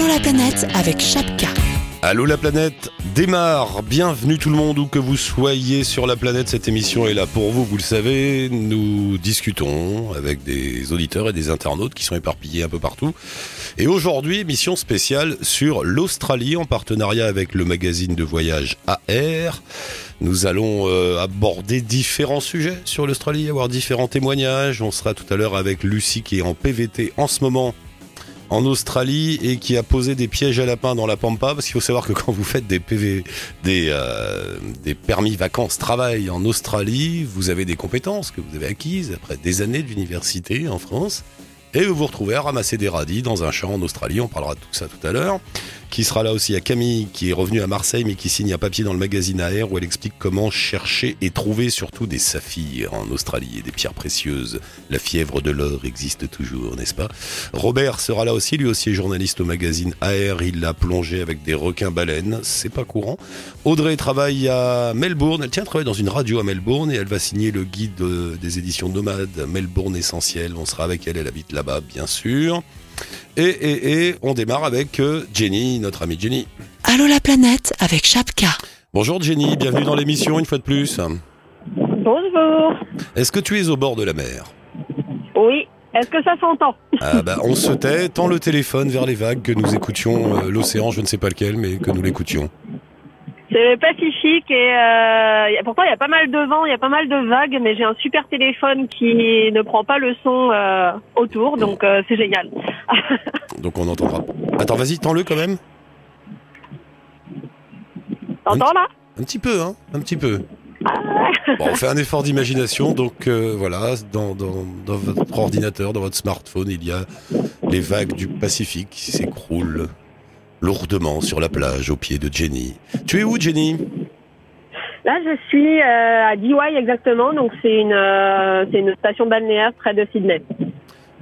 Allô la planète avec Chapka. Allô la planète démarre. Bienvenue tout le monde où que vous soyez sur la planète. Cette émission est là pour vous, vous le savez. Nous discutons avec des auditeurs et des internautes qui sont éparpillés un peu partout. Et aujourd'hui, émission spéciale sur l'Australie en partenariat avec le magazine de voyage AR. Nous allons euh, aborder différents sujets sur l'Australie, avoir différents témoignages. On sera tout à l'heure avec Lucie qui est en PVT en ce moment en Australie et qui a posé des pièges à lapins dans la pampa parce qu'il faut savoir que quand vous faites des PV des euh, des permis vacances travail en Australie, vous avez des compétences que vous avez acquises après des années d'université en France et vous vous retrouvez à ramasser des radis dans un champ en Australie, on parlera de tout ça tout à l'heure. Qui sera là aussi à Camille, qui est revenue à Marseille, mais qui signe un papier dans le magazine AR où elle explique comment chercher et trouver surtout des saphirs en Australie et des pierres précieuses. La fièvre de l'or existe toujours, n'est-ce pas? Robert sera là aussi, lui aussi est journaliste au magazine AR, il l'a plongé avec des requins-baleines, c'est pas courant. Audrey travaille à Melbourne, elle tient à travailler dans une radio à Melbourne et elle va signer le guide des éditions Nomades Melbourne Essentiel, on sera avec elle, elle habite là-bas bien sûr. Et, et, et on démarre avec euh, Jenny, notre amie Jenny. Allô la planète avec Chapka. Bonjour Jenny, bienvenue dans l'émission une fois de plus. Bonjour. Est-ce que tu es au bord de la mer? Oui. Est-ce que ça s'entend? Ah bah, On se tait, tend le téléphone vers les vagues, que nous écoutions euh, l'océan, je ne sais pas lequel, mais que nous l'écoutions. C'est le Pacifique et euh, pourtant il y a pas mal de vent, il y a pas mal de vagues, mais j'ai un super téléphone qui ne prend pas le son euh, autour, donc euh, c'est génial. donc on entendra. Attends, vas-y, tends-le quand même. T'entends là? Un petit peu, hein, un petit peu. Bon, on fait un effort d'imagination, donc euh, voilà, dans, dans, dans, votre ordinateur, dans votre smartphone, il y a les vagues du Pacifique qui s'écroulent lourdement sur la plage au pied de Jenny. Tu es où, Jenny? Là, je suis euh, à Dewey exactement, donc c'est une, euh, c'est une station balnéaire près de Sydney.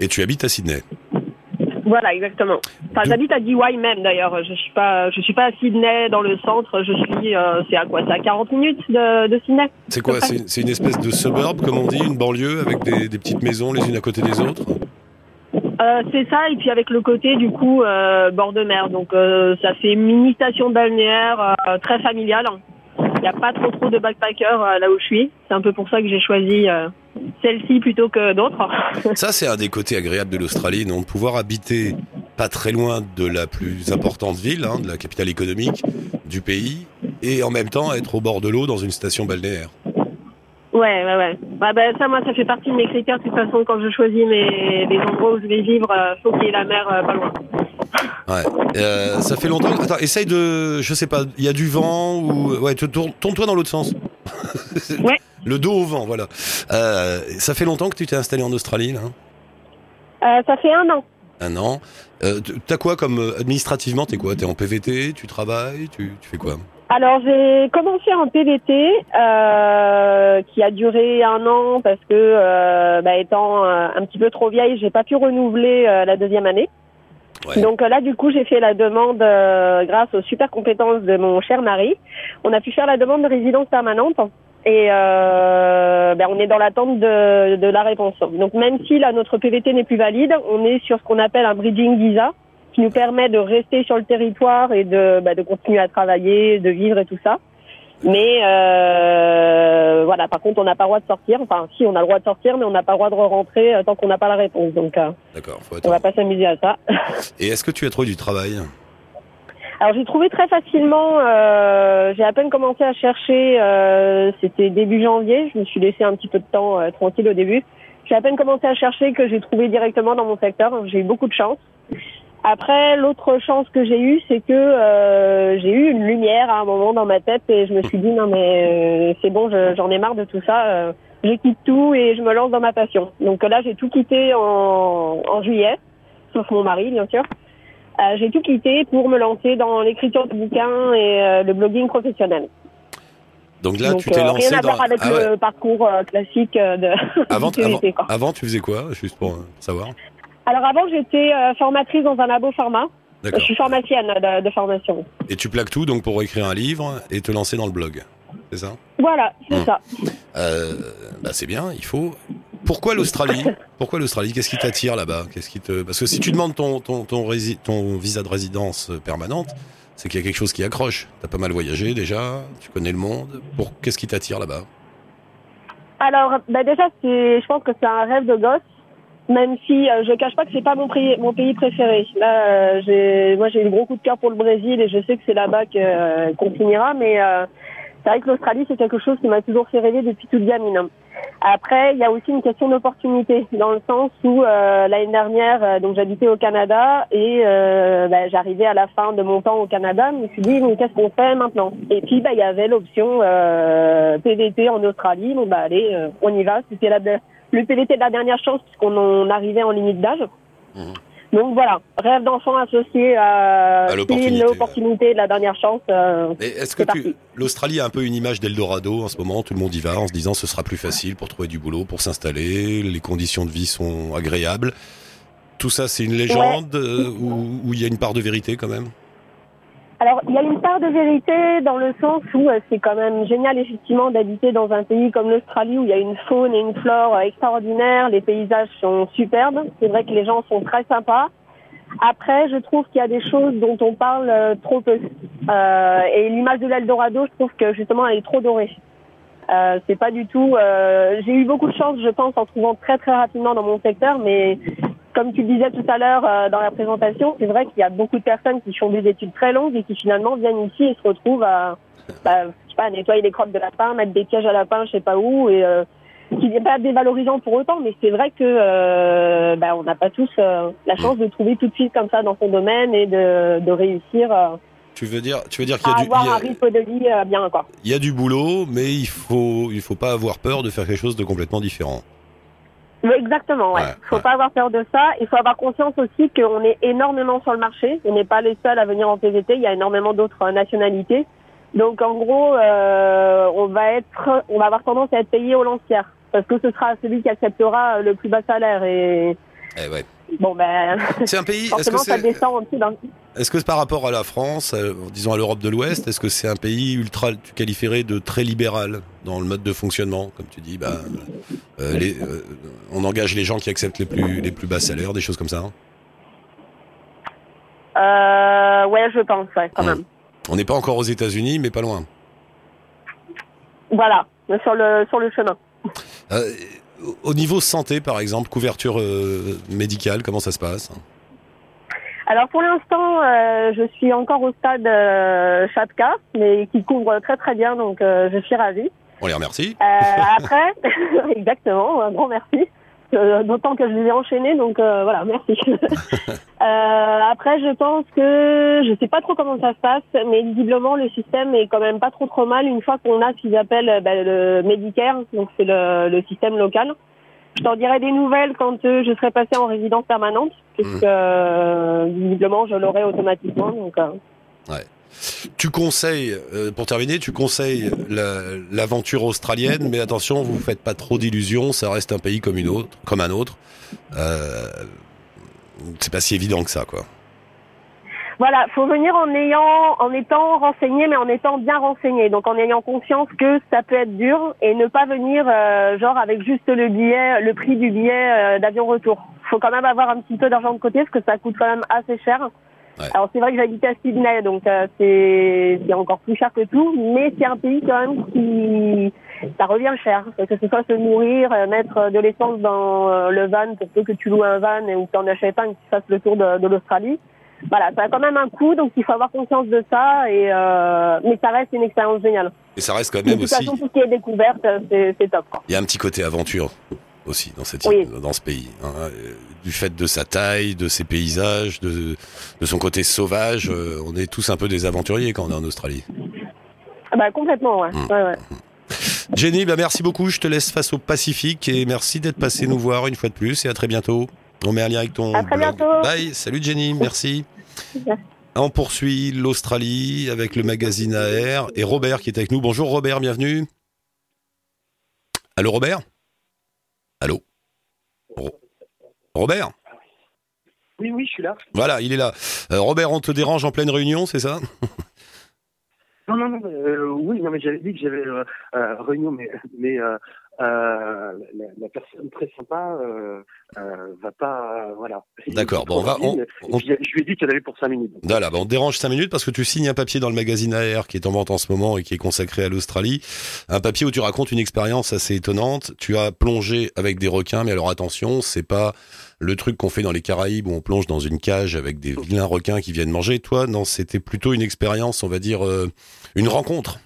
Et tu habites à Sydney? Voilà, exactement. Enfin, j'habite à Dewey même d'ailleurs. Je suis pas, je suis pas à Sydney dans le centre. Je suis, euh, c'est à quoi? C'est à 40 minutes de, de Sydney. C'est quoi? C'est une espèce de suburb, comme on dit, une banlieue avec des, des petites maisons les unes à côté des autres? Euh, c'est ça, et puis avec le côté du coup euh, bord de mer. Donc euh, ça fait mini station balnéaire euh, très familiale. Il n'y a pas trop trop de backpackers euh, là où je suis. C'est un peu pour ça que j'ai choisi celle-ci plutôt que d'autres. ça c'est un des côtés agréables de l'Australie, de pouvoir habiter pas très loin de la plus importante ville, hein, de la capitale économique du pays, et en même temps être au bord de l'eau dans une station balnéaire. Ouais, ouais, ouais. Bah, bah, ça, moi, ça fait partie de mes critères. De toute façon, quand je choisis mes, les endroits où je vais vivre, euh, faut qu'il y ait la mer euh, pas loin. Ouais. Euh, ça fait longtemps. Attends, essaye de. Je sais pas, il y a du vent ou. Ouais, tourne-toi dans l'autre sens. ouais. Le dos au vent, voilà. Euh, ça fait longtemps que tu t'es installé en Australie, là euh, Ça fait un an. Un an? Euh, T'as quoi comme. Administrativement, t'es quoi? T'es en PVT Tu travailles tu, tu fais quoi? Alors j'ai commencé en PVT euh, qui a duré un an parce que euh, bah, étant euh, un petit peu trop vieille, j'ai pas pu renouveler euh, la deuxième année. Ouais. Donc là du coup j'ai fait la demande euh, grâce aux super compétences de mon cher mari. On a pu faire la demande de résidence permanente et ben, on est dans l'attente de, de la réponse. Donc même si là notre PVT n'est plus valide, on est sur ce qu'on appelle un bridging visa qui nous permet de rester sur le territoire et de, bah, de continuer à travailler, de vivre et tout ça. Mais euh, voilà, par contre, on n'a pas le droit de sortir. Enfin, si, on a le droit de sortir, mais on n'a pas le droit de rentrer tant qu'on n'a pas la réponse. Donc, euh, on va pas s'amuser à ça. Et est-ce que tu as trouvé du travail? Alors, j'ai trouvé très facilement. Euh, j'ai à peine commencé à chercher. Euh, C'était début janvier. Je me suis laissé un petit peu de temps euh, tranquille au début. J'ai à peine commencé à chercher que j'ai trouvé directement dans mon secteur. J'ai eu beaucoup de chance. Après, l'autre chance que j'ai eue, c'est que euh, j'ai eu une lumière à un moment dans ma tête et je me suis dit non mais euh, c'est bon, j'en ai marre de tout ça. Euh, je quitte tout et je me lance dans ma passion. Donc là, j'ai tout quitté en, en, juillet, sauf mon mari bien sûr. J'ai tout quitté pour me lancer dans l'écriture de bouquins et le blogging professionnel. Donc là, Donc, tu t'es lancé rien à dans voir avec ah, le parcours classique de avant, avant, avant, tu faisais quoi, juste pour savoir? Alors avant, j'étais euh, formatrice dans un labo pharma. Je suis pharmacienne de, de, formation. Et tu plaques tout donc pour écrire un livre et te lancer dans le blog, c'est ça? Voilà, c'est Hum. ça. euh, bah C'est bien, il faut. Pourquoi l'Australie? Pourquoi l'Australie? Qu'est-ce qui t'attire là-bas? Qu'est-ce qui te Parce que si tu demandes ton ton ton, rési- ton visa de résidence euh, permanente, c'est qu'il y a quelque chose qui accroche. T'as pas mal voyagé déjà, tu connais le monde. Pour qu'est-ce qui t'attire là-bas? Alors, bah déjà, je pense que c'est un rêve de gosse, même si euh, je cache pas que c'est pas mon pays, mon pays préféré. Là, euh, j'ai, moi, j'ai eu gros coup de cœur pour le Brésil et je sais que c'est là-bas que, euh, qu'on finira, mais euh, c'est vrai que l'Australie, c'est quelque chose qui m'a toujours fait rêver depuis toute gamine. Après, il y a aussi une question d'opportunité, dans le sens où euh, l'année dernière, euh, donc j'habitais au Canada et bah, j'arrivais à la fin de mon temps au Canada, je me suis dit mais qu'est-ce qu'on fait maintenant? Et puis bah il y avait l'option PVT en Australie, bon bah allez, on y va. C'était la, le PVT de la dernière chance puisqu'on en arrivait en limite d'âge. Mhm. Donc voilà, rêve d'enfant associé à, À l'opportunité, de la dernière chance. euh, est-ce que tu... l'Australie a un peu une image d'Eldorado en ce moment Tout le monde y va en se disant ce sera plus facile pour trouver du boulot, pour s'installer, les conditions de vie sont agréables. Tout ça, c'est une légende euh, ou ou il y a une part de vérité quand même? Alors, il y a une part de vérité dans le sens où euh, c'est quand même génial, effectivement, d'habiter dans un pays comme l'Australie où il y a une faune et une flore euh, extraordinaires, les paysages sont superbes, c'est vrai que les gens sont très sympas. Après, je trouve qu'il y a des choses dont on parle euh, trop peu. Euh, et l'image de l'Eldorado, je trouve que justement, elle est trop dorée. C'est pas du tout. J'ai eu beaucoup de chance, je pense, en trouvant très très rapidement dans mon secteur, mais comme tu le disais tout à l'heure euh, dans la présentation, c'est vrai qu'il y a beaucoup de personnes qui font des études très longues et qui finalement viennent ici et se retrouvent à, bah, je sais pas, à nettoyer les crottes de lapin, mettre des pièges à lapin, je sais pas où, et euh, qui n'est pas dévalorisant pour autant, mais c'est vrai que euh, bah, on n'a pas tous euh, la chance de trouver tout de suite comme ça dans son domaine et de, de réussir euh, Tu veux dire, tu veux dire qu'il y a du, il avoir y a- un rythme de vie bien quoi. il y a du boulot, mais il faut, il faut pas avoir peur de faire quelque chose de complètement différent. Exactement, ouais. Ouais, faut ouais. pas avoir peur de ça. Il faut avoir conscience aussi qu'on est énormément sur le marché. On n'est pas les seuls à venir en PVT. Il y a énormément d'autres euh, nationalités. Donc en gros, euh, on va être, on va avoir tendance à être payé au lancière parce que ce sera celui qui acceptera le plus bas salaire et Eh ouais. Bon ben C'est un pays. Est-ce que c'est, que c'est par rapport à la France, euh, disons à l'Europe de l'Ouest, est-ce que c'est un pays ultra, tu qualifierais de très libéral dans le mode de fonctionnement, comme tu dis, bah, euh, les, euh, on engage les gens qui acceptent les plus, les plus bas salaires, des choses comme ça. hein Euh, ouais, je pense, ouais, quand Ouais. même. On n'est pas encore aux États-Unis, mais pas loin. Voilà, sur le sur le chemin. Au niveau santé, par exemple, couverture euh, médicale, comment ça se passe? Alors pour l'instant, euh, je suis encore au stade euh, Chapka, mais qui couvre très très bien, donc euh, je suis ravie. On les remercie. Après, exactement, un grand merci. D'autant que je les ai enchaînés, donc euh, voilà, merci. Euh, après, je pense que je sais pas trop comment ça se passe, mais visiblement le système est quand même pas trop trop mal une fois qu'on a ce qu'ils appellent euh, ben, le Medicare, donc c'est le, le système local. Je t'en dirai des nouvelles quand euh, je serai passée en résidence permanente, puisque euh, visiblement je l'aurai automatiquement. Donc, Tu conseilles, euh, pour terminer, tu conseilles la- l'aventure australienne, mais attention, vous faites pas trop d'illusions, ça reste un pays comme une autre, comme un autre. Euh, c'est pas si évident que ça, quoi. Voilà, faut venir en ayant, en étant renseigné, mais en étant bien renseigné. Donc en ayant conscience que ça peut être dur et ne pas venir euh, genre avec juste le billet, le prix du billet euh, d'avion retour. Faut quand même avoir un petit peu d'argent de côté parce que ça coûte quand même assez cher. Ouais. Alors c'est vrai que j'habite à Sydney, donc euh, c'est encore plus cher que tout, mais c'est un pays quand même qui ça revient cher. Que ce soit se nourrir, euh, mettre de l'essence dans euh, le van pour peu que tu loues un van et ou que tu en achètes un et que tu fasses le tour de, de l'Australie voilà, ça a quand même un coût, donc il faut avoir conscience de ça. Et euh, mais ça reste une expérience géniale. Et ça reste quand De même toute aussi, façon, tout ce qui est découverte, c'est top. il y a un petit côté aventure aussi dans cette Oui. dans ce pays, hein, du fait de sa taille, de ses paysages, de, de son côté sauvage. euh, on est tous un peu des aventuriers quand on est en Australie. Ah bah complètement, ouais. Mm. ouais, ouais. Jenny, bah merci beaucoup. Je te laisse face au Pacifique et merci d'être passé nous voir une fois de plus et à très bientôt. On met un lien avec ton À très blog. bientôt. Bye. Salut Jenny, merci. On poursuit l'Australie avec le magazine AR et Robert qui est avec nous. Bonjour Robert, bienvenue. Allô Robert? Ro- Robert? Oui, oui, je suis là. Voilà, il est là. Euh, Robert, on te dérange en pleine réunion, c'est ça? Non, non, non, euh, oui, non, mais j'avais dit que j'avais euh, euh, réunion, mais, mais la, la, personne très sympa euh, euh, va pas, voilà. D'accord. Bon, on va. On, on... Je lui ai dit qu'elle avait pour 5 minutes. Voilà, bon, on dérange 5 minutes parce que tu signes un papier dans le magazine AR qui est en vente en ce moment et qui est consacré à l'Australie. Un papier où tu racontes une expérience assez étonnante. Tu as plongé avec des requins, mais alors attention, c'est pas le truc qu'on fait dans les Caraïbes où on plonge dans une cage avec des vilains requins qui viennent manger. Toi, non, c'était plutôt une expérience, on va dire, une rencontre.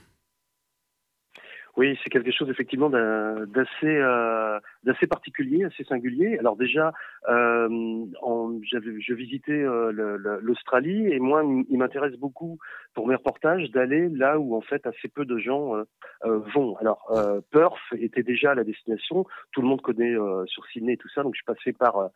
Oui, c'est quelque chose effectivement d'assez euh, d'assez particulier, assez singulier. Alors déjà, euh, je visitais euh, l'Australie et moi, il m'intéresse beaucoup pour mes reportages d'aller là où en fait assez peu de gens euh, euh vont. Alors Perth était déjà la destination, tout le monde connaît sur Sydney et tout ça, donc je suis passé par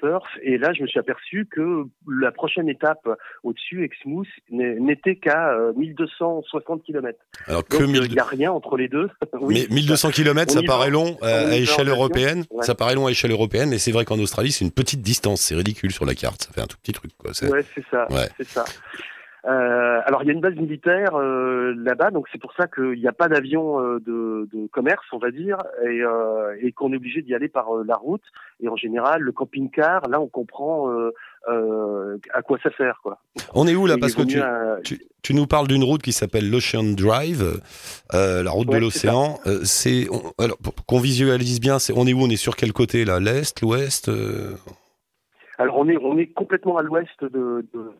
Perth et là je me suis aperçu que la prochaine étape au-dessus, Exmouth, n'était qu'à 1260 km. Alors que il n'y a rien entre les deux. oui, mais 1200 km, ça paraît long à échelle européenne. Ça paraît long à échelle européenne, mais c'est vrai qu'en Australie, c'est une petite distance. C'est ridicule sur la carte. Ça fait un tout petit truc. Quoi. Ouais, c'est ça. C'est ça. Euh, alors il y a une base militaire euh, là-bas, donc c'est pour ça qu'il n'y a pas d'avion euh, de, de, commerce, on va dire, et, euh, et qu'on est obligé d'y aller par euh, la route. Et en général, le camping-car, là, on comprend à quoi ça sert, quoi. On est où là? Parce que tu, tu, tu, nous parles d'une route qui s'appelle l'Ocean Drive, la route de l'océan. C'est alors qu'on visualise bien, c'est on est où? On est sur quel côté là? L'est, l'ouest alors on est on est complètement à l'ouest de, de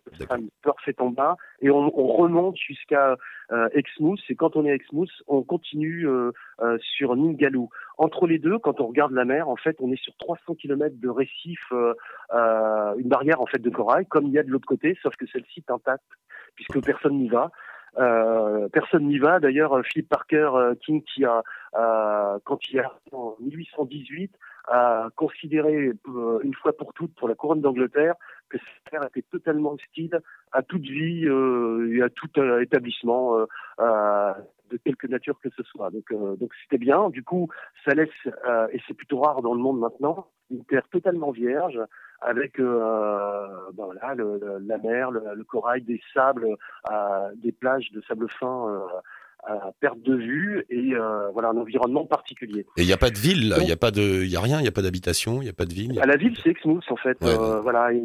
Perth est en bas et on, on remonte jusqu'à euh, Exmouth et quand on est à Exmouth on continue euh, euh, sur Ningaloo. Entre les deux, quand on regarde la mer, en fait on est sur 300 km de récif, euh, euh, une barrière en fait de corail comme il y a de l'autre côté, sauf que celle-ci est intacte puisque personne n'y va. Euh, personne n'y va. D'ailleurs, Philip Parker King, qui a, euh, quand il est en 1818, a considéré euh, une fois pour toutes pour la couronne d'Angleterre que cette terre était totalement hostile à toute vie euh, et à tout euh, établissement euh, de quelque nature que ce soit. Donc donc c'était bien. Du coup, ça laisse et c'est plutôt rare dans le monde maintenant une terre totalement vierge avec ben voilà, le, la mer, le, le, corail, des sables, des plages de sable fin à perte de vue et euh, voilà un environnement particulier. Et il n'y a pas de ville, il n'y a pas de, il y a rien, il n'y a pas d'habitation, il n'y a pas de ville. À la ville, c'est Exmouth en fait. Euh, voilà, et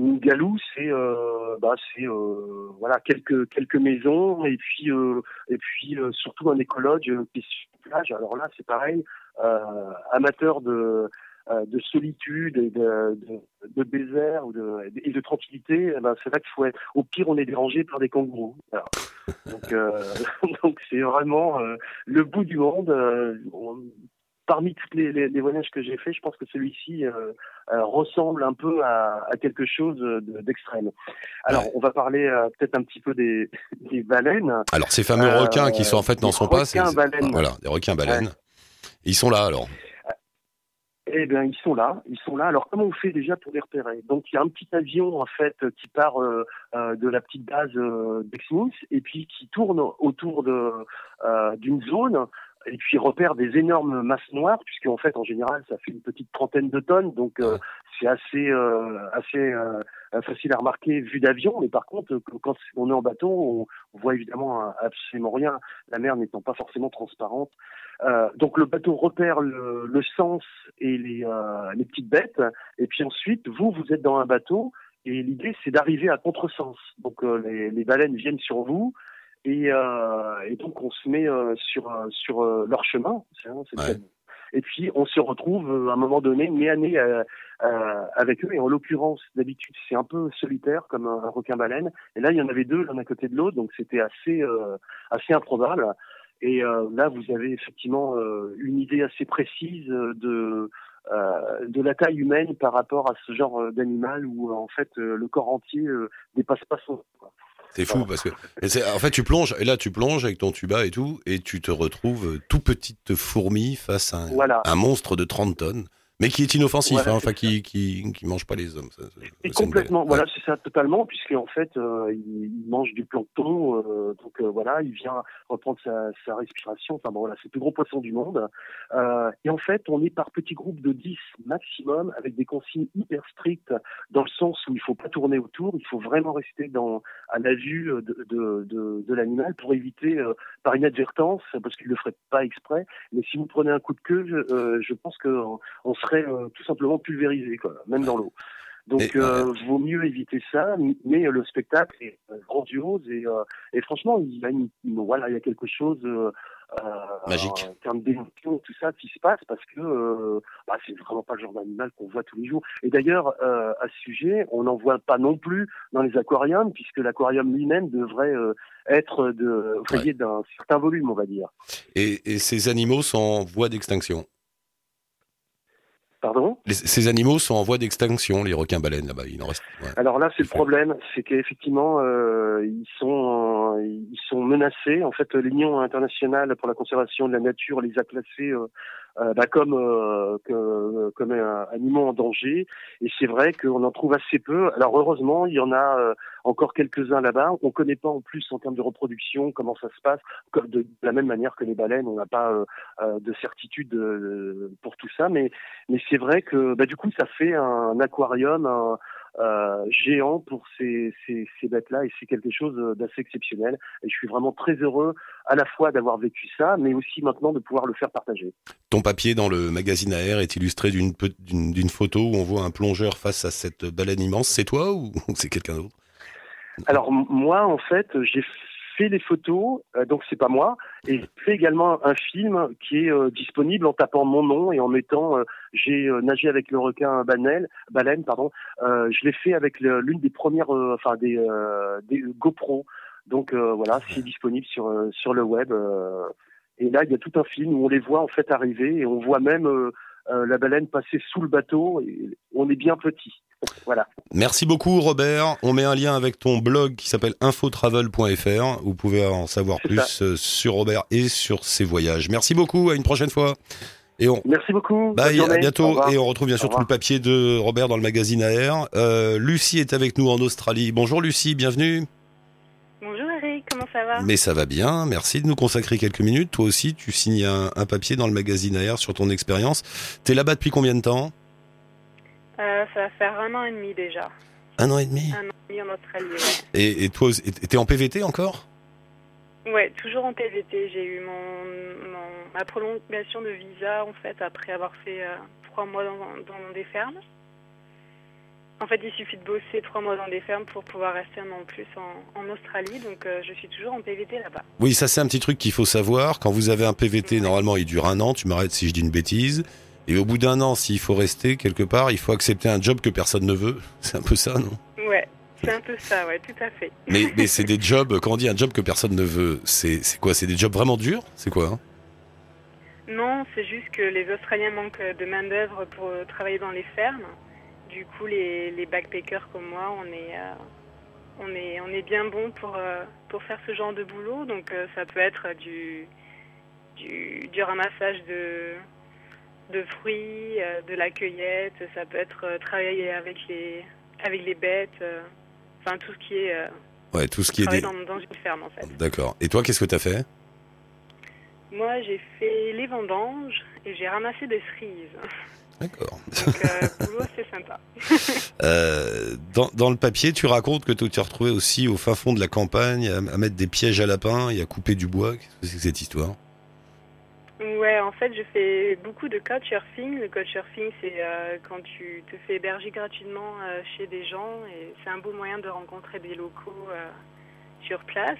c'est euh, bah c'est euh, voilà quelques quelques maisons et puis euh, et puis euh, surtout un écologue qui est sur plage. Alors là, c'est pareil, amateur de de solitude et de, de, de désert ou de, et de tranquillité, eh ben c'est vrai qu'il faut être. Au pire, on est dérangé par des kangourous. Donc, euh, donc c'est vraiment euh, le bout du monde. Euh, parmi tous les, les, les, voyages que j'ai fait, je pense que celui-ci euh, ressemble un peu à, à quelque chose d'extrême. Alors, ouais. on va parler peut-être un petit peu des, des baleines. Alors, ces fameux requins qui sont en fait n'en sont pas. Voilà, des requins baleines. Ouais. Ils sont là alors. Eh bien, ils sont là, ils sont là. Alors, comment on fait déjà pour les repérer? Donc, il y a un petit avion en fait qui part euh, euh, de la petite base euh, d'Exmouth et puis qui tourne autour de d'une zone et puis repère des énormes masses noires puisque en fait en général ça fait une petite trentaine de tonnes. Donc euh, c'est assez euh, assez euh, facile à remarquer vu d'avion. Mais par contre quand on est en bateau on, voit évidemment absolument rien. La mer n'étant pas forcément transparente. Euh, donc le bateau repère le, le sens et les, euh, les petites bêtes. Et puis ensuite vous vous êtes dans un bateau. Et l'idée c'est d'arriver à contresens. Donc euh, les, les baleines viennent sur vous et, euh, et, donc on se met euh, sur sur euh, leur chemin. Ouais. Et puis on se retrouve à un moment donné nez à nez avec eux. Et en l'occurrence, d'habitude c'est un peu solitaire comme un, un requin baleine. Et là il y en avait deux l'un à côté de l'autre, donc c'était assez assez improbable. Et là vous avez effectivement une idée assez précise de euh, de la taille humaine par rapport à ce genre d'animal où en fait le corps entier dépasse pas son. Quoi. C'est fou parce que en fait tu plonges et là tu plonges avec ton tuba et tout et tu te retrouves tout petite fourmi face à un, voilà. un monstre de 30 tonnes Mais qui est inoffensif, Voilà, hein, enfin qui, qui qui mange pas les hommes. ça, Et complètement, voilà, Ouais. c'est ça, totalement, puisque en fait, euh, il, il mange du plancton, euh, donc euh, voilà, il vient reprendre sa, sa respiration. Enfin bon, voilà, c'est le plus gros poisson du monde. Et en fait, on est par petits groupes de 10 maximum, avec des consignes hyper strictes, dans le sens où il faut pas tourner autour, il faut vraiment rester dans à la vue de, de, de, de l'animal pour éviter, par inadvertance, parce qu'il le ferait pas exprès. Mais si vous prenez un coup de queue, je, je pense que on serait euh, tout simplement pulvérisé, quoi, même dans l'eau. Donc, euh, vaut mieux éviter ça, mais euh, le spectacle est euh, grandiose et, euh, et franchement, il y a une, voilà, il y a quelque chose euh, Magique. en termes d'émotion, tout ça qui se passe parce que bah, c'est vraiment pas le genre d'animal qu'on voit tous les jours. Et d'ailleurs, à ce sujet, on n'en voit pas non plus dans les aquariums puisque l'aquarium lui-même devrait être de, voyez, d'un certain volume, on va dire. Et, et ces animaux sont en voie d'extinction. Pardon Les- Ces animaux sont en voie d'extinction, les requins baleines là-bas. Il en reste. ouais. Alors là, c'est le problème, c'est qu'effectivement, euh, ils sont euh, ils sont menacés. En fait, l'Union internationale pour la conservation de la nature les a classés euh, euh, bah, comme euh, que- comme un animaux en danger. Et c'est vrai qu'on en trouve assez peu. Alors heureusement, il y en a euh, encore quelques-uns là-bas. On connaît pas en plus en termes de reproduction comment ça se passe. Comme de, de la même manière que les baleines, on n'a pas euh, euh, de certitude euh, pour tout ça. Mais mais c'est vrai que bah, du coup, ça fait un aquarium. un- euh, géant pour ces, ces, ces bêtes-là et c'est quelque chose d'assez exceptionnel. Et je suis vraiment très heureux à la fois d'avoir vécu ça, mais aussi maintenant de pouvoir le faire partager. Ton papier dans le magazine AR est illustré d'une photo où on voit un plongeur face à cette baleine immense. C'est toi ou c'est quelqu'un d'autre? Alors moi, en fait, j'ai fait les photos, euh, donc c'est pas moi, et j'ai fait également un film qui est euh, disponible en tapant mon nom et en mettant euh, j'ai euh, nagé avec le requin baleine, baleine pardon. Euh, je l'ai fait avec l'une des premières, euh, enfin des, des GoPro. Donc voilà, c'est disponible sur sur le web. et là, il y a tout un film où on les voit en fait arriver et on voit même euh, la baleine passer sous le bateau. Et on est bien petit. voilà. Merci beaucoup Robert. On met un lien avec ton blog qui s'appelle infotravel.fr. Vous pouvez en savoir plus sur Robert et sur ses voyages. Merci beaucoup. À une prochaine fois. Et on, Merci beaucoup. Bye, à bientôt. Et on retrouve bien sûr tout le papier de Robert dans le magazine AR. Euh, Lucie est avec nous en Australie. Bonjour Lucie, bienvenue. Bonjour Eric, comment ça va? Mais ça va bien, merci de nous consacrer quelques minutes. Toi aussi, tu signes un, un papier dans le magazine AR sur ton expérience. T'es là-bas depuis combien de temps? Euh, Ça va faire un an et demi déjà. Un an et demi? Un an et demi en Australie, ouais. Et, et toi, t'es en PVT encore? Ouais, toujours en PVT. J'ai eu mon, mon- ma prolongation de visa en fait après avoir fait euh, trois mois dans, dans des fermes. En fait, il suffit de bosser trois mois dans des fermes pour pouvoir rester un an plus en, en Australie. Donc, euh, je suis toujours en PVT là-bas. Oui, ça c'est un petit truc qu'il faut savoir. Quand vous avez un PVT, Ouais. normalement, il dure un an. Tu m'arrêtes si je dis une bêtise. Et au bout d'un an, s'il faut rester quelque part, il faut accepter un job que personne ne veut. C'est un peu ça, non? C'est un peu ça, ouais, tout à fait. Mais, mais c'est des jobs, quand on dit un job que personne ne veut, c'est quoi? C'est des jobs vraiment durs? C'est quoi hein? Non, c'est juste que les Australiens manquent de main-d'œuvre pour euh, travailler dans les fermes. Du coup, les, les backpackers comme moi, on est, euh, on est, on est bien bon pour, euh, pour faire ce genre de boulot. Donc, euh, ça peut être du, du, du ramassage de, de fruits, de la cueillette. Ça peut être travailler avec les, avec les bêtes. Euh, Enfin, tout ce qui est euh, Ouais, tout ce qui est des... dans, dans une ferme, en fait. D'accord. Et toi, qu'est-ce que t'as fait? Moi, j'ai fait les vendanges et j'ai ramassé des cerises. D'accord. Donc, euh, boulot, c'est sympa. Euh, dans, dans le papier, tu racontes que tu t'es retrouvé aussi au fin fond de la campagne à, à mettre des pièges à lapins et à couper du bois. Qu'est-ce que c'est que cette histoire? Ouais, en fait, je fais beaucoup de couchsurfing. Le couchsurfing, c'est euh, quand tu te fais héberger gratuitement euh, chez des gens et c'est un beau moyen de rencontrer des locaux euh, sur place.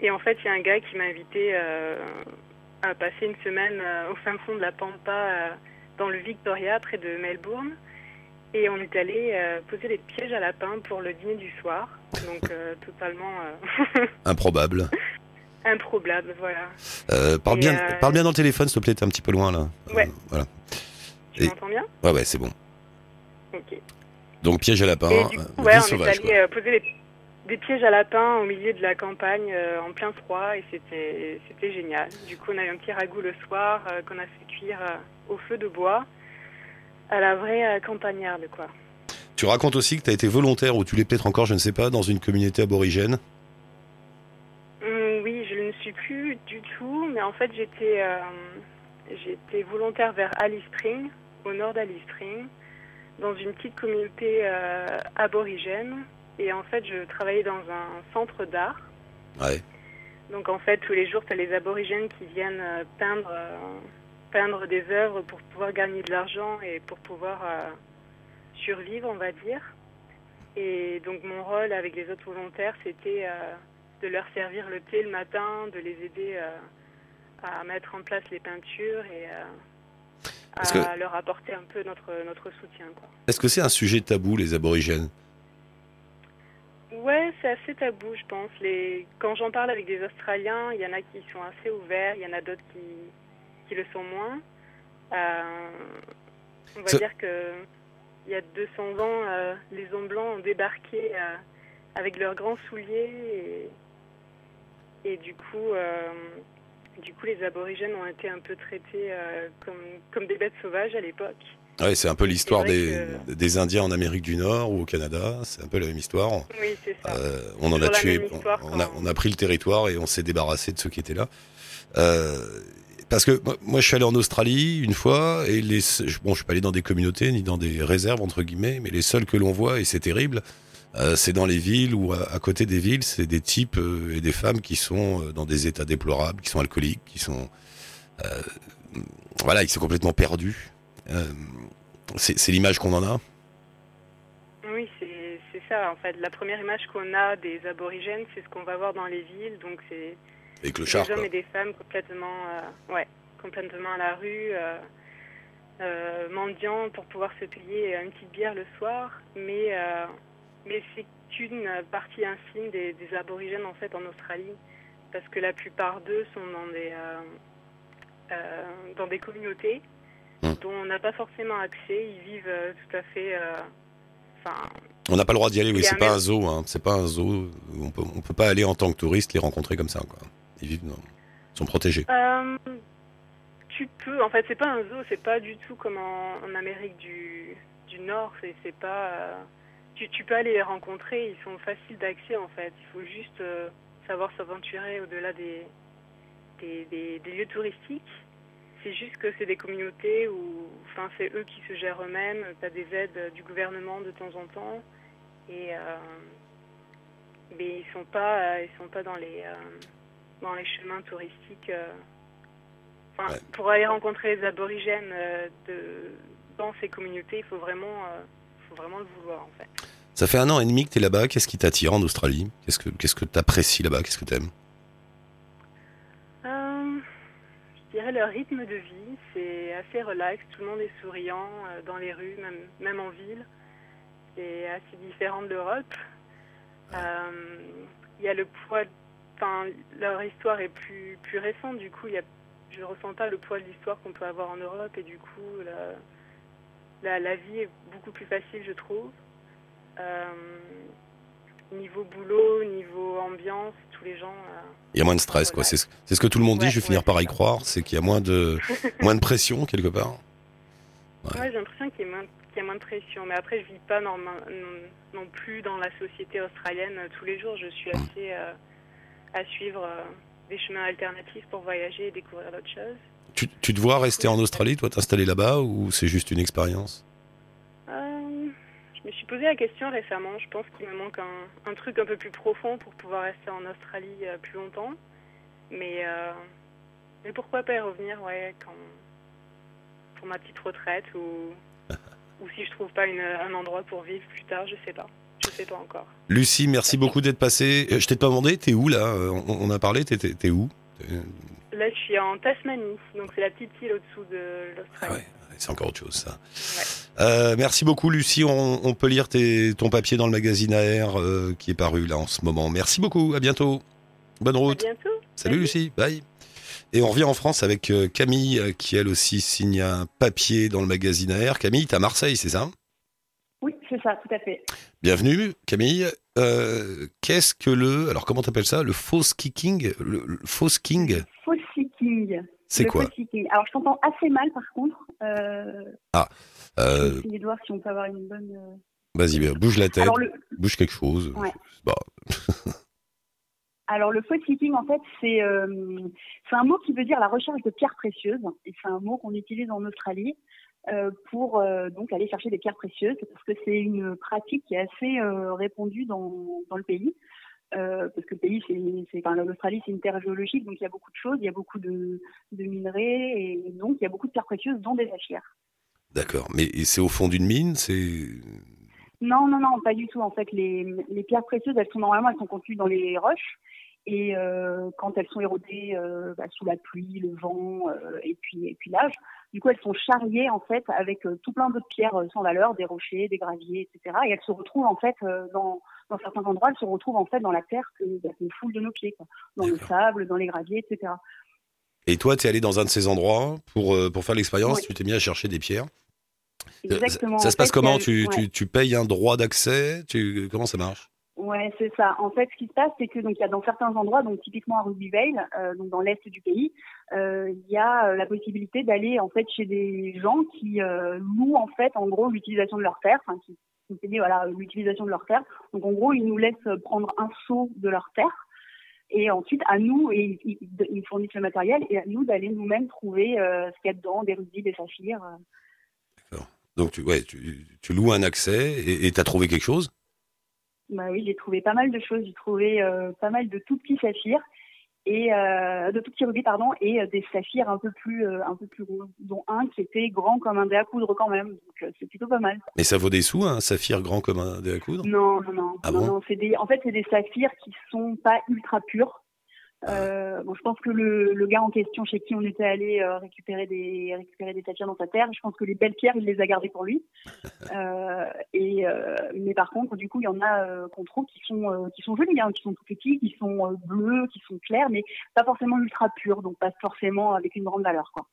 Et en fait, il y a un gars qui m'a invité à passer une semaine au fin fond de la Pampa, dans le Victoria, près de Melbourne. Et on est allé poser des pièges à lapins pour le dîner du soir. Donc, totalement Improbable. Improbable, voilà. Euh, parle, Et, bien, euh, parle bien dans le téléphone, s'il te plaît, t'es un petit peu loin là. Euh, Ouais. voilà. Tu Et- m'entends bien? Ouais, ouais, c'est bon. Ok. Donc piège à lapin, Et du euh, coup, ouais, on sauvage. est allé poser des, des pièges à lapins au milieu de la campagne euh, en plein froid et c'était c'était génial. Du coup, on a eu un petit ragoût le soir euh, qu'on a fait cuire euh, au feu de bois à la vraie campagnarde, quoi. Tu racontes aussi que tu as été volontaire, ou tu l'es peut-être encore, je ne sais pas, dans une communauté aborigène? Hum, oui, je ne suis plus du tout, mais en fait j'étais euh, j'étais volontaire vers Alice Spring, au nord d'Alice Spring, dans une petite communauté euh, aborigène. Et en fait, je travaillais dans un centre d'art. Ouais. Donc en fait, tous les jours, tu as les aborigènes qui viennent euh, peindre, euh, peindre des œuvres pour pouvoir gagner de l'argent et pour pouvoir euh, survivre, on va dire. Et donc mon rôle avec les autres volontaires, c'était euh, de leur servir le thé le matin, de les aider euh, à mettre en place les peintures et euh, à leur apporter un peu notre, notre soutien. Est-ce que c'est un sujet tabou, les aborigènes? Ouais, c'est assez tabou, je pense. Les... Quand j'en parle avec des Australiens, il y en a qui sont assez ouverts, il y en a d'autres qui, qui le sont moins. Euh, On va dire que il y a 200 ans, euh, les hommes blancs ont débarqué euh, avec leurs grands souliers et, et du coup, euh, du coup, les aborigènes ont été un peu traités euh, comme, comme des bêtes sauvages à l'époque. Ouais, c'est un peu l'histoire des, Indiens en Amérique du Nord ou au Canada. C'est un peu la même histoire. Oui, c'est ça. Euh, on en a tué, on, a, quand- on a pris le territoire et on s'est débarrassé de ceux qui étaient là. Euh, parce que moi- moi, je suis allé en Australie une fois et les, je- bon, je suis pas allé dans des communautés ni dans des réserves entre guillemets, mais les seuls que l'on voit et c'est terrible, euh, c'est dans les villes ou à, à côté des villes, c'est des types euh, et des femmes qui sont euh, dans des états déplorables, qui sont alcooliques, qui sont, voilà, ils sont complètement perdus. C'est l'image qu'on en a. Oui, c'est ça. En fait, la première image qu'on a des aborigènes, c'est ce qu'on va voir dans les villes. Donc, c'est Avec le des hommes quoi. et des femmes complètement, ouais, complètement à la rue, euh, mendiants pour pouvoir se payer une petite bière le soir. Mais, euh, mais c'est une partie infime des, des aborigènes en fait en Australie, parce que la plupart d'eux sont dans des euh, euh, dans des communautés Hmm. dont on n'a pas forcément accès. Ils vivent euh, tout à fait. Enfin, On n'a pas le droit d'y aller, oui, c'est pas un zoo, hein. c'est pas un zoo. On peut, on peut pas aller en tant que touriste les rencontrer comme ça, quoi. Ils vivent, dans- ils sont protégés. Tu peux, en fait, c'est pas un zoo, c'est pas du tout comme en, en Amérique du, du Nord, c'est c'est pas. Tu, tu peux aller les rencontrer, ils sont faciles d'accès en fait. Il faut juste euh, savoir s'aventurer au-delà des, des, des- des lieux touristiques. C'est juste que c'est des communautés où, enfin, c'est eux qui se gèrent eux-mêmes. T'as des aides du gouvernement de temps en temps, et euh, mais ils sont pas, euh, ils sont pas dans les euh, dans les chemins touristiques. Enfin, Ouais. pour aller rencontrer les aborigènes de dans ces communautés, il faut vraiment, faut vraiment le vouloir en fait. Ça fait un an et demi que tu es là-bas. Qu'est-ce qui t'attire en Australie? Qu'est-ce que qu'est-ce que t'apprécies là-bas? Qu'est-ce que t'aimes? Euh, je dirais le rythme de vie, c'est assez relax, tout le monde est souriant euh, dans les rues, même, même en ville. C'est assez différent de l'Europe. Euh, Il y a le poids, enfin leur histoire est plus, plus récente, du coup il y a, je ressens pas le poids de l'histoire qu'on peut avoir en Europe et du coup la, la, la vie est beaucoup plus facile je trouve. Euh, niveau boulot, niveau ambiance, tous les gens... euh, Il y a moins de stress, quoi. C'est ce, que tout le monde dit. Je vais finir par y ça. croire. C'est qu'il y a moins de moins de pression quelque part. Ouais. Ouais, j'ai l'impression qu'il y, a moins- qu'il y a moins de pression. Mais après, je vis pas non, non plus dans la société australienne tous les jours. Je suis Mm. assez euh, à suivre euh, des chemins alternatifs pour voyager et découvrir d'autres choses. Tu, tu te vois rester en Australie, toi, t'installer là-bas, ou c'est juste une expérience Euh, je me suis posé la question récemment. Je pense qu'il me manque un, un truc un peu plus profond pour pouvoir rester en Australie euh, plus longtemps. Mais, euh, mais pourquoi pas y revenir ouais, quand, pour ma petite retraite ou, ou si je trouve pas une- un endroit pour vivre plus tard, je sais pas. Je sais pas encore. Lucie, merci beaucoup d'être passée. Je t'ai pas demandé, t'es où là? On, on a parlé, t'es- où? Là, je suis en Tasmanie, donc c'est la petite île au-dessous de Ah l'Australie. ouais, c'est encore autre chose ça. Euh, merci beaucoup Lucie, on, on peut lire tes- ton papier dans le magazine AR euh, qui est paru là en ce moment. Merci beaucoup, à bientôt. Bonne À route. bientôt. Salut Lucie, bye. Et on revient en France avec euh, Camille qui elle aussi signe un papier dans le magazine AR. Camille, t'es à Marseille, c'est ça? Oui, c'est ça, tout à fait. Bienvenue Camille. Euh, Qu'est-ce que le... Alors comment t'appelles ça? Le fausse kicking Le, le fausse king? Faux C'est quoi faux. Alors, je t'entends assez mal, par contre. Euh, Euh, Essayez de voir si on peut avoir une bonne. euh, Vas-y, bah, bouge la tête, Alors le, bouge quelque chose. Ouais. Bah, alors le foot seeking, en fait, c'est euh, un mot qui veut dire la recherche de pierres précieuses. Et c'est un mot qu'on utilise en Australie euh, pour euh, donc aller chercher des pierres précieuses, parce que c'est une pratique qui est assez euh, répandue dans, dans le pays. Euh, parce que le pays, c'est, c'est, enfin, l'Australie, c'est une terre géologique, donc il y a beaucoup de choses, il y a beaucoup de, de minerais, et donc il y a beaucoup de pierres précieuses, dont des saphirs. D'accord. Mais c'est au fond d'une mine, c'est. Non, non, non, pas du tout. En fait, les, les pierres précieuses, elles sont normalement, elles sont contenues dans les roches. Et euh, quand elles sont érodées euh, bah, sous la pluie, le vent euh, et puis et puis l'âge, du coup, elles sont charriées en fait avec tout plein d'autres pierres sans valeur, des rochers, des graviers, etc. Et elles se retrouvent en fait dans dans certains endroits, elles se retrouvent en fait dans la terre que bah, qu'on foule de nos pieds, quoi. dans le sable, dans les graviers, etc. Et toi, tu es allé dans un de ces endroits pour, euh, pour faire l'expérience, Oui. tu t'es mis à chercher des pierres. Exactement. Ça, se passe fait, comment tu, ouais. tu, tu payes un droit d'accès tu, Comment ça marche? Ouais, c'est ça. En fait, ce qui se passe, c'est que donc il y a dans certains endroits, donc typiquement à Rugby Vale, euh, donc dans l'est du pays, euh, il y a euh, la possibilité d'aller en fait chez des gens qui euh, louent en fait en gros l'utilisation de leur terre, enfin qui, qui voilà l'utilisation de leur terre. Donc en gros, ils nous laissent prendre un seau de leur terre. Et ensuite, à nous, et ils, ils- fournissent le matériel, et à nous d'aller nous-mêmes trouver euh, ce qu'il y a dedans, des rubis, des saphirs. euh. Donc, tu, ouais, tu, tu loues un accès et tu as trouvé quelque chose? Bah oui, j'ai trouvé pas mal de choses. J'ai trouvé euh, pas mal de tout petits saphirs et euh, de tout petits rubis pardon et euh, des saphirs un peu plus euh, un peu plus gros, dont un qui était grand comme un dé à coudre quand même. Donc euh, c'est plutôt pas mal. Mais ça vaut des sous, hein, un saphir grand comme un dé à coudre? Non non non Ah non, bon? non c'est des en fait c'est des saphirs qui sont pas ultra purs. Euh, bon, je pense que le, le gars en question chez qui on était allé euh, récupérer des récupérer des saphirs dans sa terre, je pense que les belles pierres il les a gardées pour lui. Euh, et euh, mais par contre, du coup, il y en a euh, qu'on trouve qui sont euh, qui sont jolis, hein, qui sont tout petits, qui sont euh, bleus, qui sont clairs, mais pas forcément ultra purs, donc pas forcément avec une grande valeur, quoi.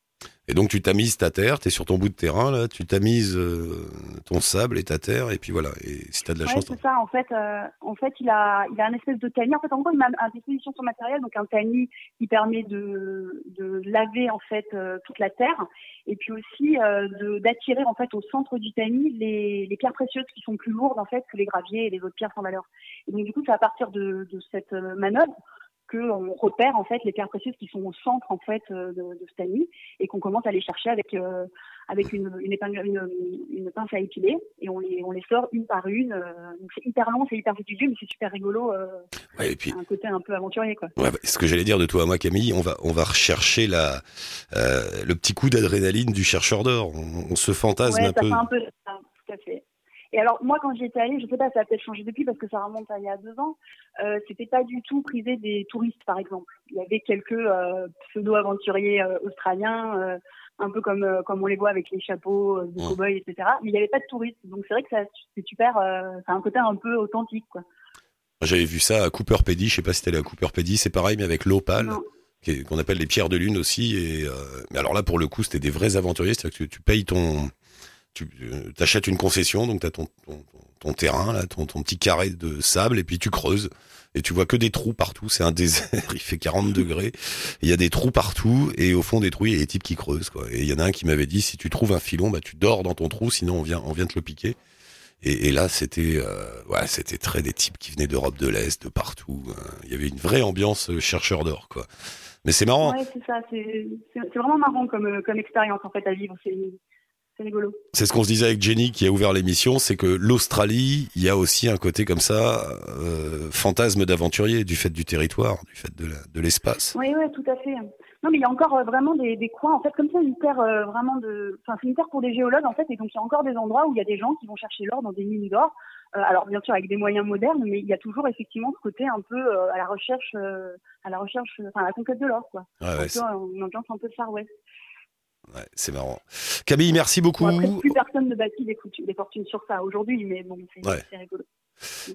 Et donc, tu tamises ta terre, tu es sur ton bout de terrain, là, tu tamises euh, ton sable et ta terre, et puis voilà. Et si tu as de la Ouais, chance. c'est ça. En fait, euh, en fait, il a, il a un espèce de tamis. En fait, en gros, il met à disposition son matériel, donc un tamis qui permet de, de laver en fait euh, toute la terre, et puis aussi d'attirer en fait au centre du tamis les, les pierres précieuses qui sont plus lourdes en fait que les graviers et les autres pierres sans valeur. Et donc du coup, c'est à partir de, de cette manœuvre qu'on repère en fait les pierres précieuses qui sont au centre en fait euh, de, de ce tamis et qu'on commence à les chercher avec euh, avec une, une épingle, une, une pince à épiler et on les on les sort une par une. euh, donc c'est hyper long, c'est hyper fastidieux, mais c'est super rigolo. Euh, Ouais, et puis, un côté un peu aventurier quoi. ouais, bah, ce que j'allais dire de toi à moi, Camille, on va, on va rechercher la, euh, le petit coup d'adrénaline du chercheur d'or. On, on se fantasme ouais, un ça peu. fait un peu ça, tout à fait. Et alors moi quand j'y étais allée, je sais pas, ça a peut-être changé depuis parce que ça remonte à il y a deux ans. Euh, c'était pas du tout prisé des touristes par exemple. Il y avait quelques euh, pseudo-aventuriers euh, australiens, euh, un peu comme comme on les voit avec les chapeaux de Ouais. cow-boys, etc. Mais il n'y avait pas de touristes, donc c'est vrai que ça c'est super. A un côté un peu authentique quoi. J'avais vu ça à Cooper Pedy, je sais pas si c'était à Cooper Pedy, c'est pareil, mais avec l'opale, qu'on appelle les pierres de lune aussi. Et, euh, mais alors là, pour le coup, c'était des vrais aventuriers, c'est-à-dire que tu, tu payes ton. Tu euh, t'achètes une concession, donc tu as ton, ton, ton terrain, là, ton, ton petit carré de sable, et puis tu creuses. Et tu vois que des trous partout, c'est un désert, il fait 40 degrés, il y a des trous partout, et au fond des trous, il y a des types qui creusent. Quoi. Et il y en a un qui m'avait dit, si tu trouves un filon, bah, tu dors dans ton trou, sinon on vient, on vient te le piquer. Et, là, c'était, euh, ouais, c'était très des types qui venaient d'Europe de l'Est, de partout. euh, Il y avait une vraie ambiance euh, chercheur d'or, quoi. Mais c'est marrant. Ouais, c'est ça. C'est vraiment marrant comme euh, comme expérience en fait à vivre. C'est rigolo. C'est ce qu'on se disait avec Jenny qui a ouvert l'émission, c'est que l'Australie, il y a aussi un côté comme ça, euh, fantasme d'aventurier, du fait du territoire, du fait de l'espace. Oui, oui, tout à fait. Non, mais il y a encore euh, vraiment des, des coins, en fait, comme ça, une terre euh, vraiment de. Enfin, c'est une terre pour des géologues, en fait, et donc il y a encore des endroits où il y a des gens qui vont chercher l'or dans des mines d'or. Euh, alors, bien sûr, avec des moyens modernes, mais il y a toujours effectivement ce côté un peu euh, à la recherche, à la recherche, enfin, à la conquête de l'or, quoi. Ouais, ouais, euh, une ambiance un peu Far West. Ouais, c'est marrant. Camille, merci beaucoup. Bon, après, plus personne ne bâtit des, fortunes sur ça aujourd'hui, mais bon, c'est Ouais. rigolo.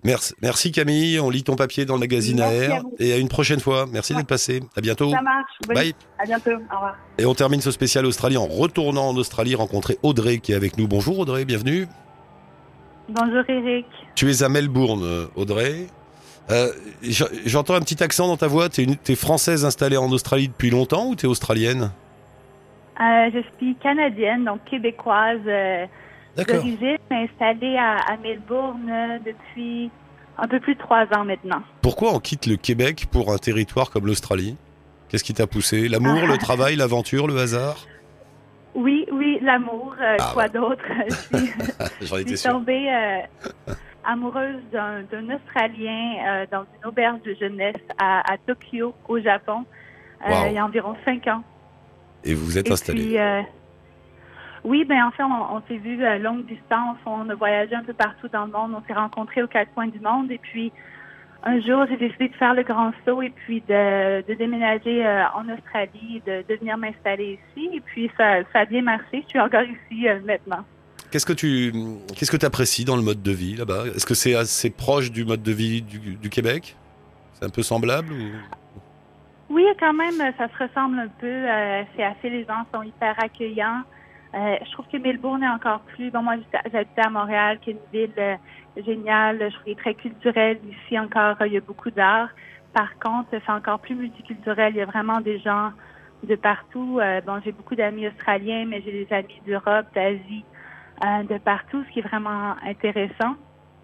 Merci, merci Camille. On lit ton papier dans le magazine Merci AR. à. Et à une prochaine fois. Merci Ouais. d'être passé. À bientôt. Ça marche. Bonne- Bye. À bientôt. Au revoir. Et on termine ce spécial Australie en retournant en Australie, rencontrer Audrey qui est avec nous. Bonjour Audrey, bienvenue. Bonjour Eric. Tu es à Melbourne, Audrey. Euh, J'entends un petit accent dans ta voix. T'es une- t'es française installée en Australie depuis longtemps ou t'es australienne? Euh, je suis canadienne, donc québécoise. euh, d'origine, installée à, à Melbourne euh, depuis un peu plus de trois ans maintenant. Pourquoi on quitte le Québec pour un territoire comme l'Australie? Qu'est-ce qui t'a poussé? L'amour, le travail, l'aventure, le hasard? Oui, oui, l'amour, euh, Ah, quoi d'autre? J'en Je étais suis tombée euh, amoureuse d'un Australien euh, dans une auberge de jeunesse à, à Tokyo, au Japon, euh, Wow. il y a environ cinq ans. Et vous vous êtes installé. euh, oui, ben en fait, on, on s'est vu à longue distance, on a voyagé un peu partout dans le monde, on s'est rencontrés aux quatre coins du monde, et puis un jour, j'ai décidé de faire le grand saut et puis de, de déménager euh, en Australie, de, de venir m'installer ici, et puis ça, ça a bien marché. Je suis encore ici euh, maintenant. Qu'est-ce que tu qu'est-ce que apprécies dans le mode de vie là-bas? Est-ce que c'est assez proche du mode de vie du, du Québec? C'est un peu semblable ou... Oui, quand même, ça se ressemble un peu. euh, c'est assez, les gens sont hyper accueillants. Euh, je trouve que Melbourne est encore plus. Bon, moi, j'habitais à Montréal, qui est une ville euh, géniale. Je trouve très culturelle. Ici encore, il y a beaucoup d'art. Par contre, c'est encore plus multiculturel. Il y a vraiment des gens de partout. Bon, j'ai beaucoup d'amis australiens, mais j'ai des amis d'Europe, d'Asie, de partout, ce qui est vraiment intéressant.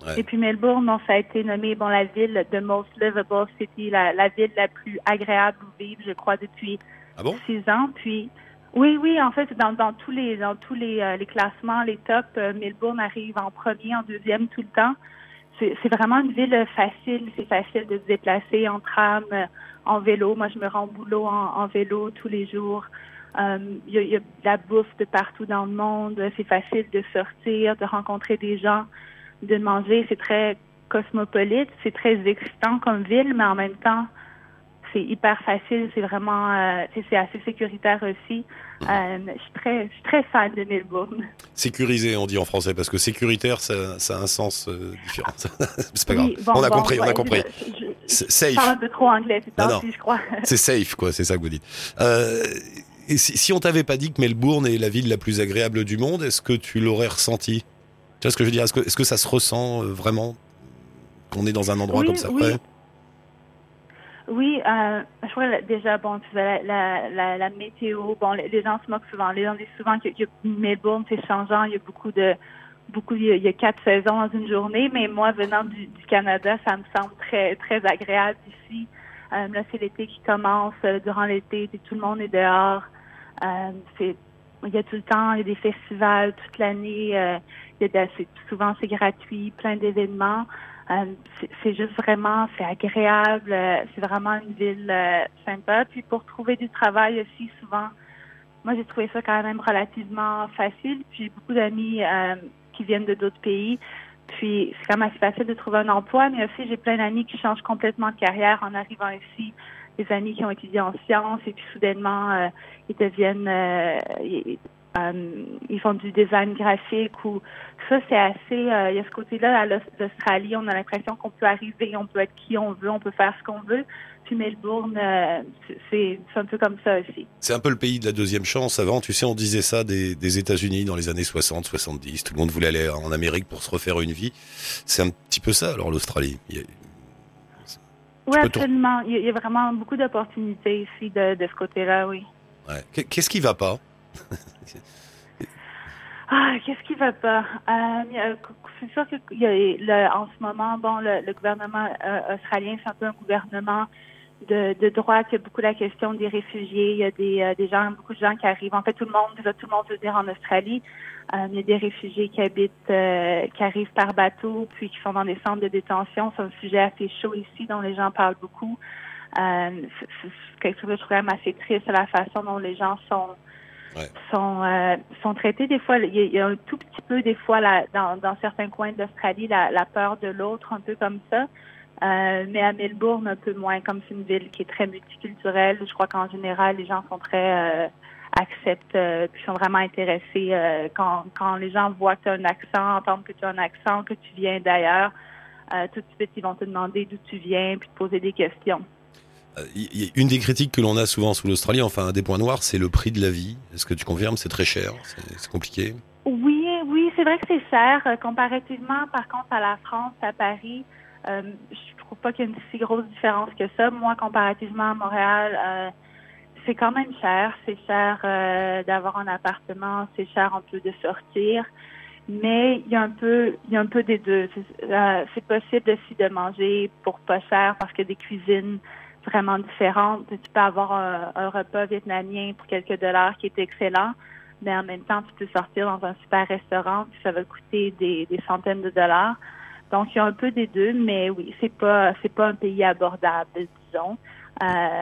Ouais. Et puis Melbourne, bon, ça a été nommé bon la ville de most livable city, la, la ville la plus agréable où vivre, je crois, depuis Ah bon? six ans. Puis oui, oui, en fait, dans, dans tous les dans tous les, euh, les classements, les tops, euh, Melbourne arrive en premier, en deuxième tout le temps. C'est vraiment une ville facile. C'est facile de se déplacer en tram, euh, en vélo. Moi, je me rends au boulot en, en vélo tous les jours. Euh, Il y, a, y a de la bouffe de partout dans le monde. C'est facile de sortir, de rencontrer des gens, de manger. C'est très cosmopolite. C'est très excitant comme ville, mais en même temps, c'est hyper facile. C'est vraiment, euh, c'est assez sécuritaire aussi. Euh, je suis très, je suis très fan de Melbourne. Sécurisé, on dit en français, parce que sécuritaire, ça, ça a un sens euh, différent. c'est pas grave. Oui, bon, on a bon, compris, on a compris. Je, je- C'est je parle un safe, peu trop anglais, c'est Non, je crois. c'est safe, quoi. C'est ça que vous dites. Si, si on t'avait pas dit que Melbourne est la ville la plus agréable du monde, est-ce que tu l'aurais ressenti? Vois ce que je veux dire? Est-ce que, est-ce que ça se ressent euh, vraiment qu'on est dans un endroit Oui, comme ça? oui. Ouais. Oui, euh, je crois déjà, bon, tu vois, la, la, la, la météo, bon, les, les gens se moquent souvent. Les gens disent souvent que, que Melbourne, c'est changeant. Il y a beaucoup de, beaucoup, il y a, quatre saisons dans une journée, mais moi, venant du, du Canada, ça me semble très, très agréable ici. Euh, là, c'est l'été qui commence. Durant l'été, tout le monde est dehors. Euh, c'est, il y a tout le temps, il y a des festivals toute l'année. Euh, c'est- souvent, c'est gratuit, plein d'événements. Euh, c'est- juste vraiment, c'est agréable, euh, c'est vraiment une ville euh, sympa. Puis pour trouver du travail aussi, souvent, moi j'ai trouvé ça quand même relativement facile. Puis j'ai beaucoup d'amis qui viennent de d'autres pays. Puis c'est quand même assez facile de trouver un emploi, mais aussi j'ai plein d'amis qui changent complètement de carrière en arrivant ici. Des amis qui ont étudié en sciences et puis soudainement ils deviennent, ils, euh, ils font du design graphique ou ça c'est assez. euh, il y a ce côté-là à l'Aus- l'Australie, on a l'impression qu'on peut arriver, on peut être qui on veut, on peut faire ce qu'on veut. Puis Melbourne, euh, c'est un peu comme ça aussi. C'est un peu le pays de la deuxième chance. Avant, tu sais, on disait ça des, des États-Unis dans les années 60, 70. Tout le monde voulait aller en Amérique pour se refaire une vie. C'est un petit peu ça, alors, l'Australie. Oui, absolument. Il y, a, vraiment beaucoup d'opportunités ici de, de ce côté-là, oui. ouais. Qu'est-ce qui va pas? Ah, qu'est-ce qui va pas? Euh, a- c'est sûr que il y a, le- ce moment, bon, le, gouvernement euh, australien, c'est un peu un gouvernement de, de droite. Il y a beaucoup la question des réfugiés. Il y a des, euh, gens, beaucoup de gens qui arrivent. En fait, tout le monde, tout le monde veut dire en Australie. Euh, il y a des réfugiés qui habitent, euh, qui arrivent par bateau, puis qui sont dans des centres de détention. C'est un sujet assez chaud ici, dont les gens parlent beaucoup. Euh, c'est quelque chose que je trouve assez triste, la façon dont les gens sont Sont euh, sont traités. Des fois il y, a, un tout petit peu des fois là, dans, dans certains coins de l'Australie la, la peur de l'autre un peu comme ça. Euh, mais à Melbourne un peu moins comme c'est une ville qui est très multiculturelle. Je crois qu'en général les gens sont très euh, acceptent euh, puis sont vraiment intéressés quand quand les gens voient que tu as un accent entendent que tu as un accent que tu viens d'ailleurs tout de suite ils vont te demander d'où tu viens puis te poser des questions Une des critiques que l'on a souvent sous l'Australie, enfin, un des points noirs, c'est le prix de la vie. Est-ce que tu confirmes? C'est très cher C'est compliqué Oui, oui, c'est vrai que c'est cher. Euh, comparativement, par contre, à la France, à Paris, euh, je trouve pas qu'il y a une si grosse différence que ça. Moi, comparativement à Montréal, euh, c'est quand même cher. C'est cher euh, d'avoir un appartement, c'est cher un peu de sortir. Mais il y a un peu, il y a un peu des deux. C'est euh, possible aussi de manger pour pas cher parce a des cuisines vraiment différentes. Tu peux avoir un, un repas vietnamien pour quelques dollars qui est excellent, mais en même temps, tu peux sortir dans un super restaurant puis ça va coûter des, des centaines de dollars. Donc, il y a un peu des deux, mais oui, c'est pas, c'est pas un pays abordable, disons. Euh,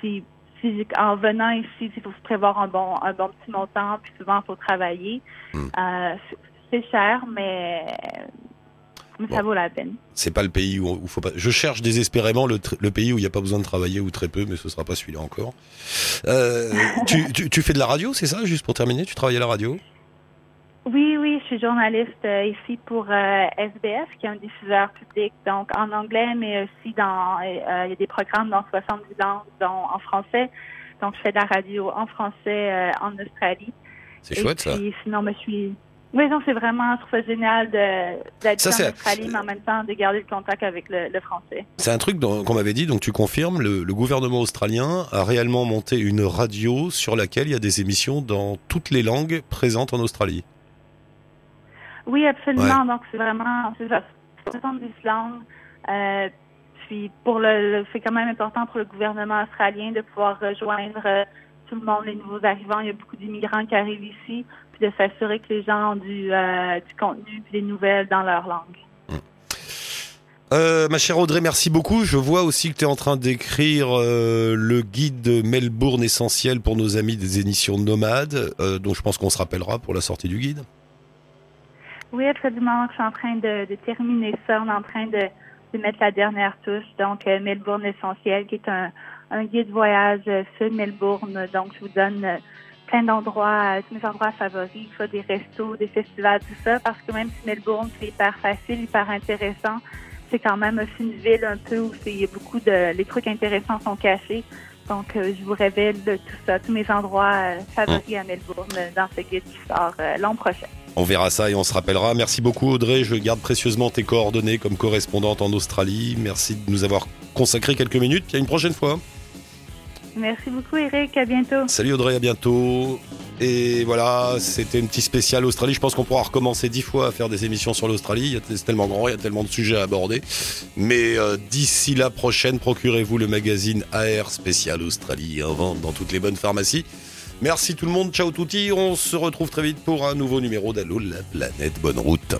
si, si, en venant ici, il faut se prévoir un bon, un bon petit montant, puis souvent, il faut travailler. Hmm. Euh, c'est cher, mais, mais ça Bon. vaut la peine. C'est pas le pays où, où faut pas. Je cherche désespérément le, pays où il n'y a pas besoin de travailler ou très peu, mais ce sera pas celui-là encore. Euh, tu, tu, tu fais de la radio, c'est ça Juste pour terminer, tu travailles à la radio? Oui, oui, je suis journaliste euh, ici pour euh, SBS, qui est un diffuseur public, donc en anglais, mais aussi dans, euh, il y a des programmes dans 70 langues, dont en français. Donc, je fais de la radio en français en Australie. C'est Et chouette ça. puis, sinon, je suis... Oui, non, c'est vraiment, je trouve ça génial d'être en Australie, mais en même temps de garder le contact avec le, le français. C'est un truc qu'on m'avait dit, donc tu confirmes, le, le gouvernement australien a réellement monté une radio sur laquelle il y a des émissions dans toutes les langues présentes en Australie. Oui, absolument. Donc, c'est vraiment, c'est ça, 70 langues. Euh, puis, pour le, le- c'est quand même important pour le gouvernement australien de pouvoir rejoindre euh, tout le monde, les nouveaux arrivants. Il y a beaucoup d'immigrants qui arrivent ici, puis de s'assurer que les gens ont du, euh, du contenu puis des nouvelles dans leur langue. Euh, ma chère Audrey, merci beaucoup. Je vois aussi que tu es en train d'écrire euh, le guide Melbourne essentiel pour nos amis des émissions nomades, euh, dont je pense qu'on se rappellera pour la sortie du guide. Oui, absolument. Je suis en train de, de terminer ça. On est en train de, de mettre la dernière touche. Donc, Melbourne Essentiel, qui est un, un guide voyage sur Melbourne. Donc, je vous donne plein d'endroits, euh, tous mes endroits favoris, soit des restos, des festivals, tout ça. Parce que même si Melbourne, c'est hyper facile, hyper intéressant, c'est quand même aussi une ville un peu où il y a beaucoup de... Les trucs intéressants sont cachés. Donc, euh, je vous révèle de tout ça, tous mes endroits euh, favoris à Melbourne dans ce guide qui sort euh, l'an prochain. On verra ça et on se rappellera. Merci beaucoup Audrey, je garde précieusement tes coordonnées comme correspondante en Australie. Merci de nous avoir consacré quelques minutes. Puis à une prochaine fois. Merci beaucoup, Eric. À bientôt. Salut Audrey, à bientôt. Et voilà, c'était une petite spéciale Australie. Je pense qu'on pourra recommencer dix fois à faire des émissions sur l'Australie. C'est tellement grand, il y a tellement de sujets à aborder. Mais euh, d'ici la prochaine, procurez-vous le magazine AR spécial Australie en vente dans toutes les bonnes pharmacies. Merci tout le monde, ciao touti. On se retrouve très vite pour un nouveau numéro d'Allo la planète. Bonne route.